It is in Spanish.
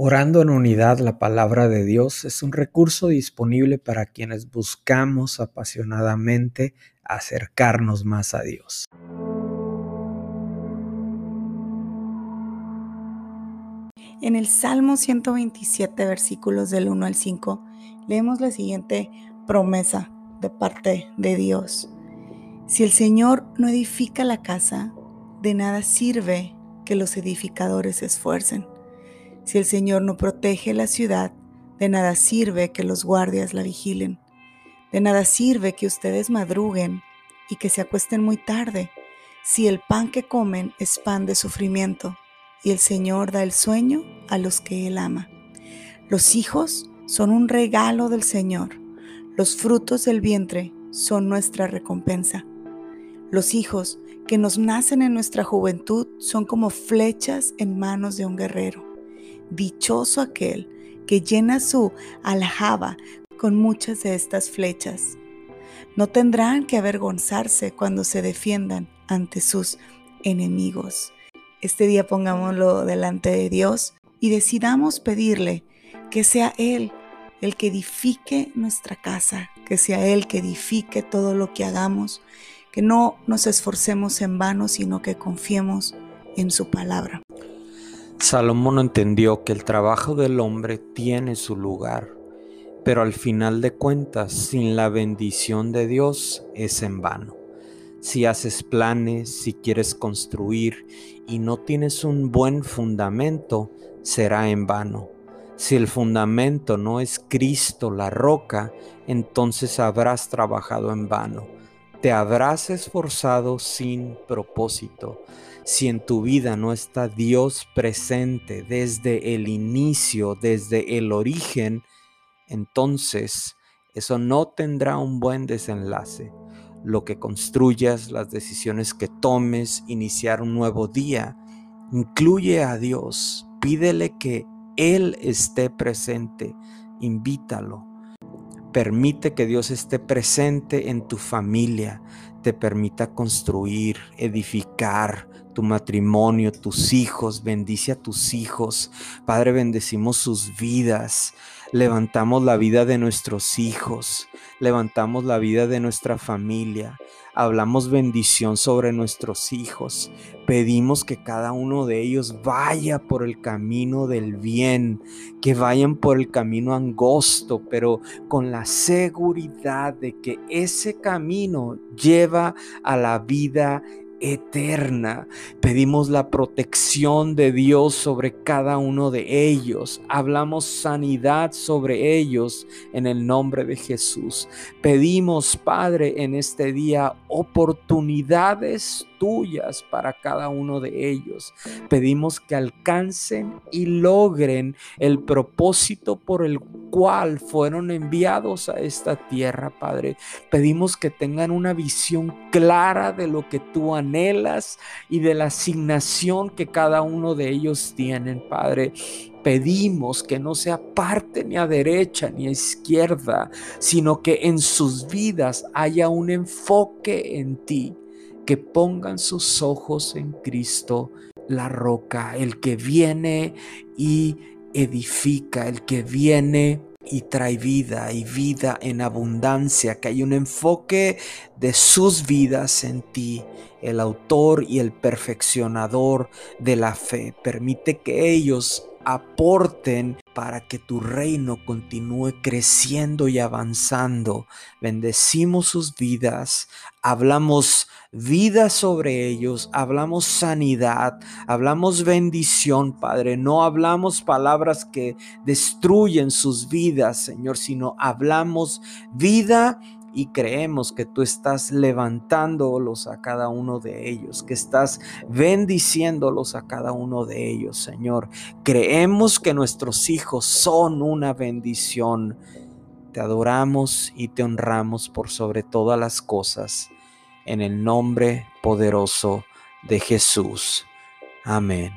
Orando en unidad la palabra de Dios es un recurso disponible para quienes buscamos apasionadamente acercarnos más a Dios. En el Salmo 127, versículos del 1 al 5, leemos la siguiente promesa de parte de Dios. Si el Señor no edifica la casa, de nada sirve que los edificadores se esfuercen. Si el Señor no protege la ciudad, de nada sirve que los guardias la vigilen. De nada sirve que ustedes madruguen y que se acuesten muy tarde, si el pan que comen es pan de sufrimiento y el Señor da el sueño a los que Él ama. Los hijos son un regalo del Señor. Los frutos del vientre son nuestra recompensa. Los hijos que nos nacen en nuestra juventud son como flechas en manos de un guerrero. Dichoso aquel que llena su aljaba con muchas de estas flechas. No tendrán que avergonzarse cuando se defiendan ante sus enemigos. Este día pongámoslo delante de Dios y decidamos pedirle que sea Él el que edifique nuestra casa, que sea Él que edifique todo lo que hagamos, que no nos esforcemos en vano, sino que confiemos en su palabra. Salomón entendió que el trabajo del hombre tiene su lugar, pero al final de cuentas, sin la bendición de Dios es en vano. Si haces planes, si quieres construir y no tienes un buen fundamento, será en vano. Si el fundamento no es Cristo, la roca, entonces habrás trabajado en vano. Te habrás esforzado sin propósito. Si en tu vida no está Dios presente desde el inicio, desde el origen, entonces eso no tendrá un buen desenlace. Lo que construyas, las decisiones que tomes, iniciar un nuevo día, incluye a Dios, pídele que Él esté presente, invítalo. Permite que Dios esté presente en tu familia, te permita construir, edificar, tu matrimonio, tus hijos, bendice a tus hijos. Padre, bendecimos sus vidas. Levantamos la vida de nuestros hijos, levantamos la vida de nuestra familia, hablamos bendición sobre nuestros hijos, pedimos que cada uno de ellos vaya por el camino del bien, que vayan por el camino angosto, pero con la seguridad de que ese camino lleva a la vida eterna. Pedimos la protección de Dios sobre cada uno de ellos. Hablamos sanidad sobre ellos en el nombre de Jesús. Pedimos, Padre, en este día oportunidades tuyas para cada uno de ellos. Pedimos que alcancen y logren el propósito por el cual fueron enviados a esta tierra, Padre. Pedimos que tengan una visión clara de lo que tú anhelas y de la asignación que cada uno de ellos tienen, Padre pedimos que no sea parte ni a derecha ni a izquierda, sino que en sus vidas haya un enfoque en ti que pongan sus ojos en Cristo, la roca, el que viene y edifica, el que viene y trae vida y vida en abundancia, que hay un enfoque de sus vidas en ti, el autor y el perfeccionador de la fe. Permite que ellos aporten para que tu reino continúe creciendo y avanzando. Bendecimos sus vidas, hablamos vida sobre ellos, hablamos sanidad, hablamos bendición, Padre. No hablamos palabras que destruyen sus vidas, Señor, sino hablamos vida y creemos que tú estás levantándolos a cada uno de ellos, que estás bendiciéndolos a cada uno de ellos, Señor. Creemos que nuestros hijos son una bendición. Te adoramos y te honramos por sobre todas las cosas, en el nombre poderoso de Jesús. Amén.